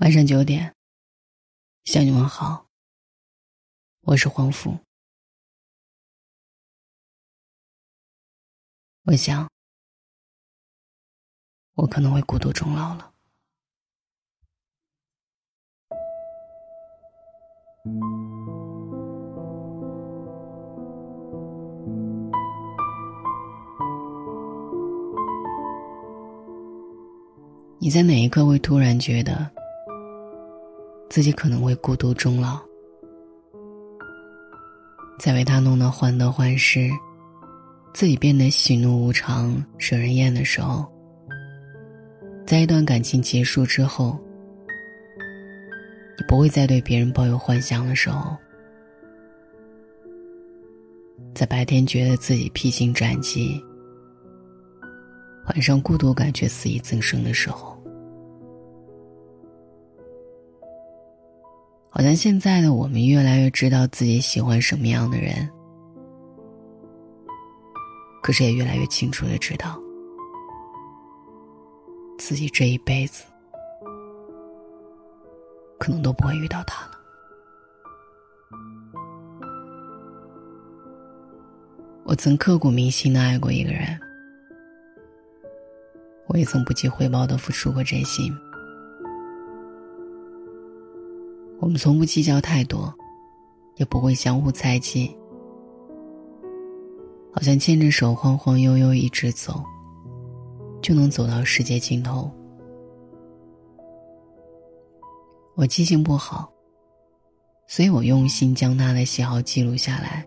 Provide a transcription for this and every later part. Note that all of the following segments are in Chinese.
晚上九点，向你们好。我是黄甫。我想，我可能会孤独终老了。你在哪一刻会突然觉得？自己可能会孤独终老，在为他弄得患得患失，自己变得喜怒无常、惹人厌的时候，在一段感情结束之后，你不会再对别人抱有幻想的时候，在白天觉得自己披荆斩棘，晚上孤独感却肆意增生的时候。好像现在的我们越来越知道自己喜欢什么样的人，可是也越来越清楚的知道，自己这一辈子可能都不会遇到他了。我曾刻骨铭心的爱过一个人，我也曾不计回报的付出过真心。我们从不计较太多，也不会相互猜忌，好像牵着手晃晃悠悠一直走，就能走到世界尽头。我记性不好，所以我用心将他的喜好记录下来。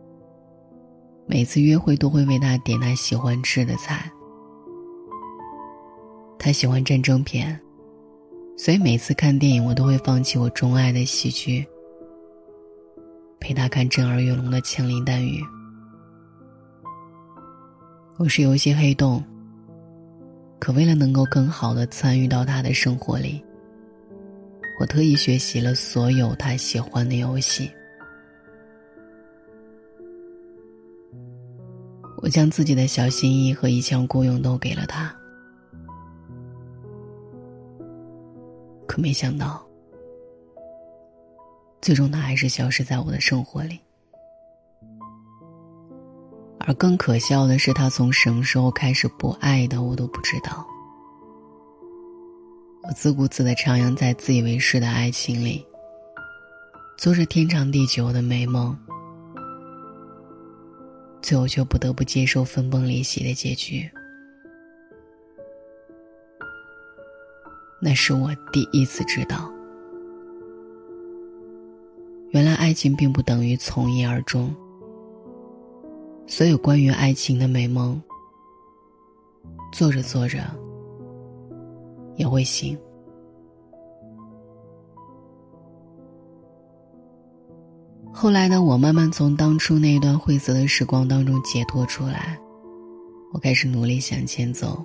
每次约会都会为他点他喜欢吃的菜，他喜欢战争片。所以每次看电影，我都会放弃我钟爱的喜剧，陪他看震耳欲聋的枪林弹雨。我是游戏黑洞，可为了能够更好的参与到他的生活里，我特意学习了所有他喜欢的游戏。我将自己的小心意和一腔孤勇都给了他。可没想到，最终他还是消失在我的生活里。而更可笑的是，他从什么时候开始不爱的，我都不知道。我自顾自的徜徉在自以为是的爱情里，做着天长地久的美梦，最后却不得不接受分崩离析的结局。那是我第一次知道，原来爱情并不等于从一而终。所有关于爱情的美梦，做着做着也会醒。后来的我慢慢从当初那一段晦涩的时光当中解脱出来，我开始努力向前走，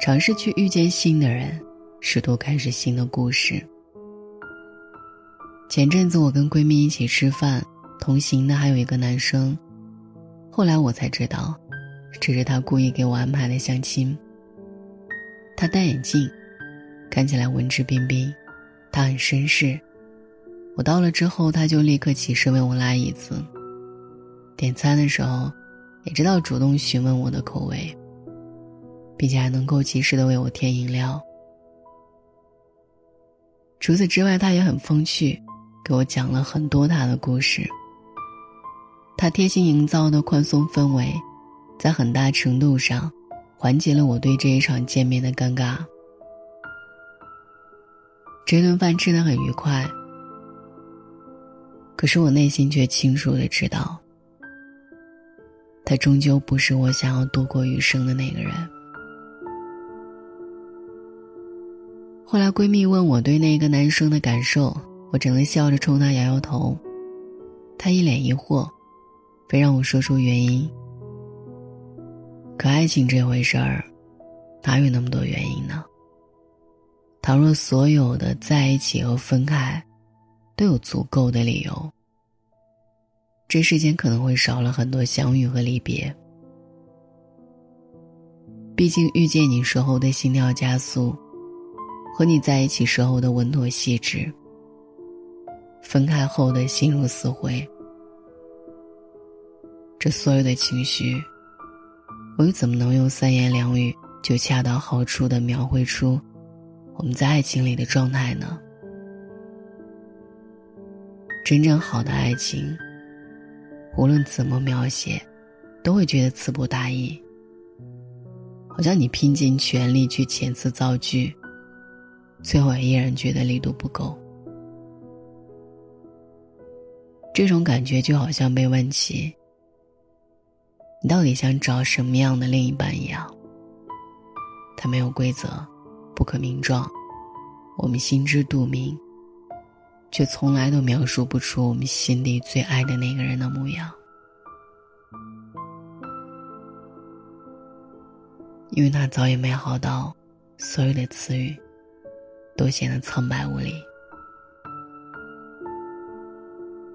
尝试去遇见新的人。试图开始新的故事。前阵子我跟闺蜜一起吃饭，同行的还有一个男生。后来我才知道，这是他故意给我安排的相亲。他戴眼镜，看起来文质彬彬，他很绅士。我到了之后，他就立刻起身为我拉椅子。点餐的时候，也知道主动询问我的口味，并且还能够及时的为我添饮料。除此之外，他也很风趣，给我讲了很多他的故事。他贴心营造的宽松氛围，在很大程度上缓解了我对这一场见面的尴尬。这顿饭吃的很愉快，可是我内心却清楚的知道，他终究不是我想要度过余生的那个人。后来闺蜜问我对那个男生的感受，我只能笑着冲她摇摇头。她一脸疑惑，非让我说出原因。可爱情这回事儿，哪有那么多原因呢？倘若所有的在一起和分开，都有足够的理由，这世间可能会少了很多相遇和离别。毕竟遇见你时候的心跳加速。和你在一起时候的稳妥细致，分开后的心如死灰。这所有的情绪，我又怎么能用三言两语就恰到好处的描绘出我们在爱情里的状态呢？真正好的爱情，无论怎么描写，都会觉得词不达意。好像你拼尽全力去遣词造句，最后依然觉得力度不够。这种感觉就好像被问起：“你到底想找什么样的另一半？”一样。他没有规则，不可名状，我们心知肚明。却从来都描述不出我们心底最爱的那个人的模样，因为他早已美好到，所有的词语都显得苍白无力。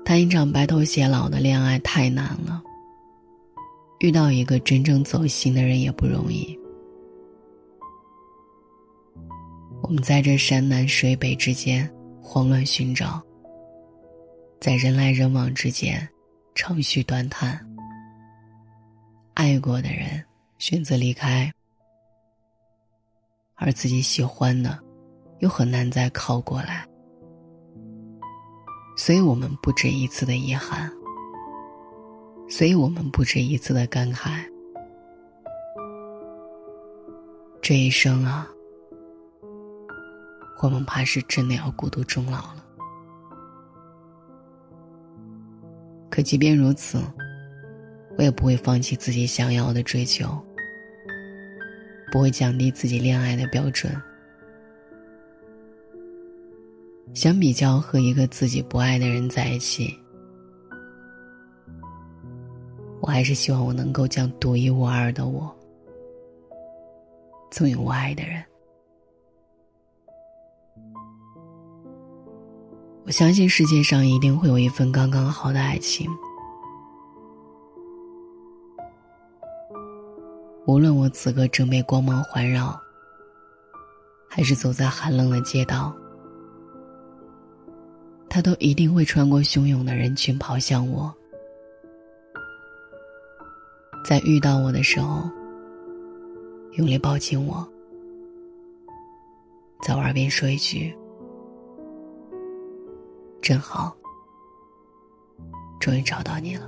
谈一场白头偕老的恋爱太难了，遇到一个真正走心的人也不容易。我们在这山南水北之间。慌乱寻找，在人来人往之间，长吁短叹。爱过的人选择离开，而自己喜欢的，又很难再靠过来。所以我们不止一次的遗憾，所以我们不止一次的感慨。这一生啊。我们怕是真的要孤独终老了。可即便如此，我也不会放弃自己想要的追求，不会降低自己恋爱的标准。相比较和一个自己不爱的人在一起，我还是希望我能够将独一无二的我赠予我爱的人。我相信世界上一定会有一份刚刚好的爱情。无论我此刻正被光芒环绕，还是走在寒冷的街道，他都一定会穿过汹涌的人群跑向我。在遇到我的时候，用力抱紧我，在我耳边说一句。真好，终于找到你了。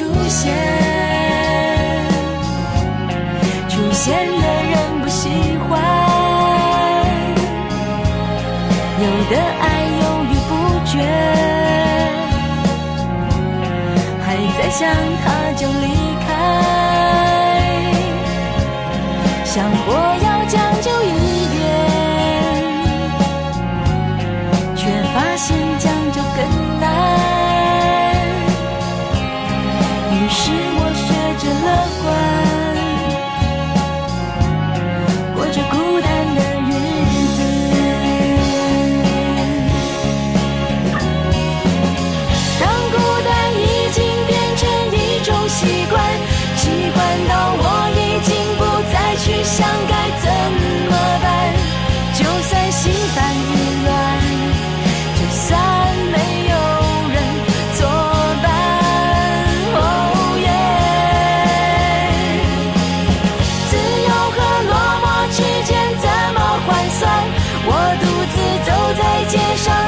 出现，出现的人不喜欢，有的爱犹豫不决，还在想他就离开，想过街上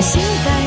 心烦。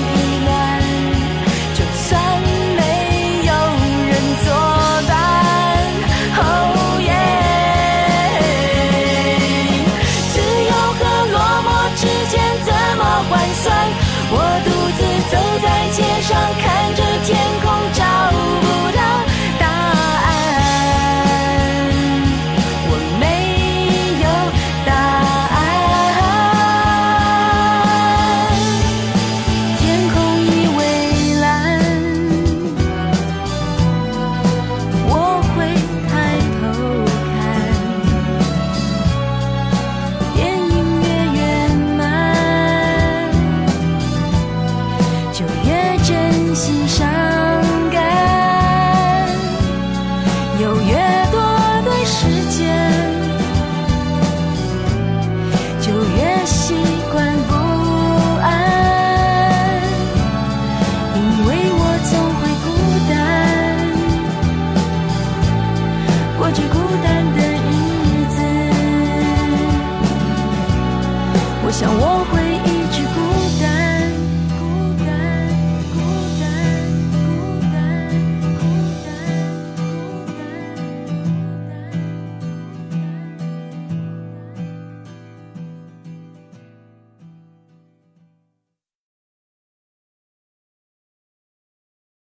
想我会